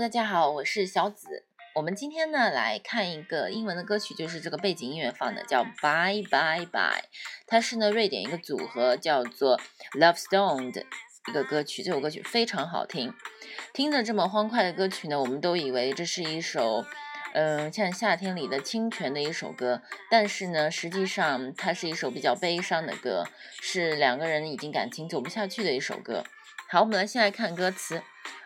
大家好，我是小紫。我们今天呢来看一个英文的歌曲，就是这个背景音乐放的叫 Bye Bye Bye，它是呢瑞典一个组合叫做 Love Stone 的一个歌曲。这首歌曲非常好听，听着这么欢快的歌曲呢，我们都以为这是一首嗯像夏天里的清泉的一首歌，但是呢，实际上它是一首比较悲伤的歌，是两个人已经感情走不下去的一首歌。好，我们来先来看歌词。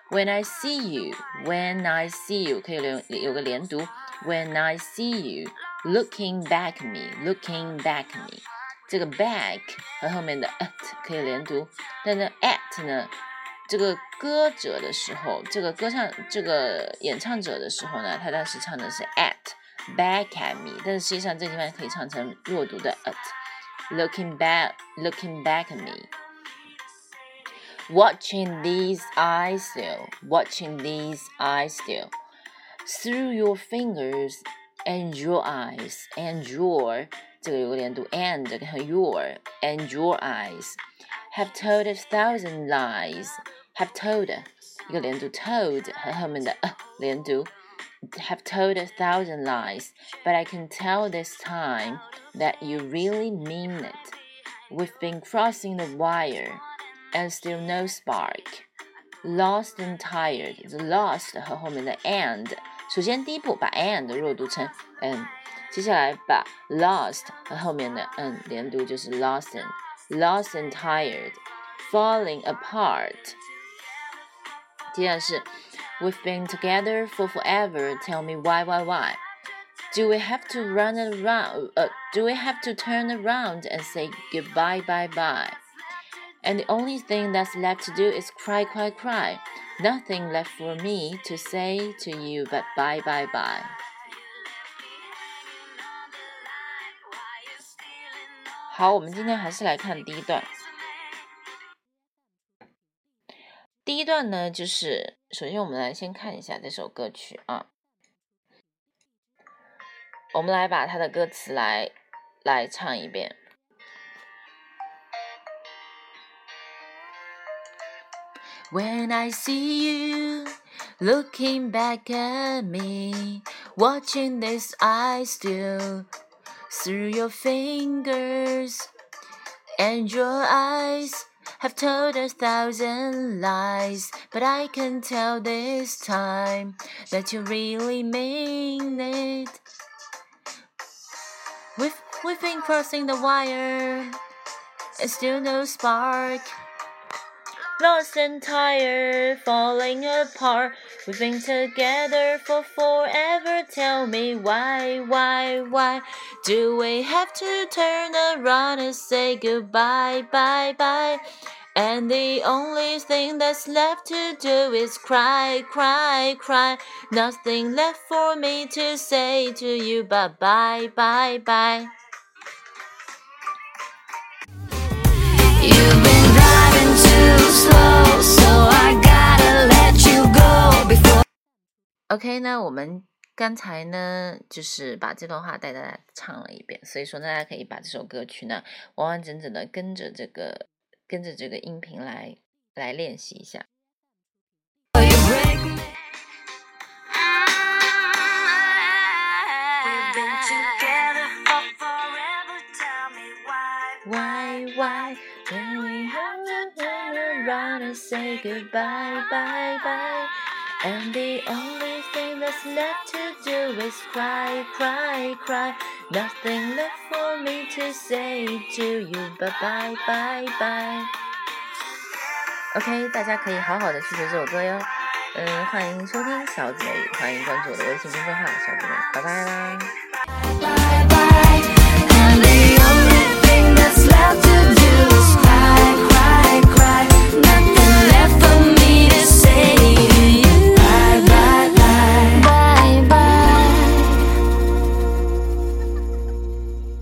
When I see you, when I see you，可以连有个连读。When I see you, looking back at me, looking back at me，这个 back 和后面的 at 可以连读，但是 at 呢，这个歌者的时候，这个歌唱这个演唱者的时候呢，他当时唱的是 at back at me，但是实际上这地方可以唱成弱读的 at，looking back, looking back at me。 Watching these eyes still, watching these eyes still, through your fingers and your eyes and your 这个有个连读 and 和 your and your eyes have told a thousand lies, have told 一个连读 told 和后面的 a 连读 have told a thousand lies, but I can tell this time that you really mean it. We've been crossing the wire and still no spark. Lost and tired. The lost 和后面的 and，首先第一步把 and 弱读成 n，接下来把 lost 和后面的 n 连读就是 lost and lost and tired, falling apart. 接下来是 We've been together for forever. Tell me why, why, why? Do we have to run around? Uh, do we have to turn around and say goodbye, bye, bye? and the only thing that's left to do is cry, cry, cry. Nothing left for me to say to you but bye, bye, bye. 好，我们今天还是来看第一段。第一段呢，就是首先我们来先看一下这首歌曲啊，我们来把它的歌词来来唱一遍。 When I see you looking back at me, watching this eyes still through your fingers, and your eyes have told a thousand lies, but I can tell this time that you really mean it. We've, we've been crossing the wire, and still no spark lost and tired, falling apart. We've been together for forever. Tell me why, why, why do we have to turn around and say goodbye, bye, bye? And the only thing that's left to do is cry, cry, cry. Nothing left for me to say to you but bye, bye, bye. OK，那我们刚才呢，就是把这段话带大家唱了一遍，所以说大家可以把这首歌曲呢，完完整整的跟着这个跟着这个音频来来练习一下。Why, why, when we have to turn around and say goodbye, bye, bye. And the only thing that's left to do is cry, cry, cry. Nothing left for me to say to you, Bye bye, bye, bye. OK，大家可以好好的去学这首歌哟。嗯，欢迎收听小姊妹，欢迎关注我的微信公众号小姊妹，拜拜啦。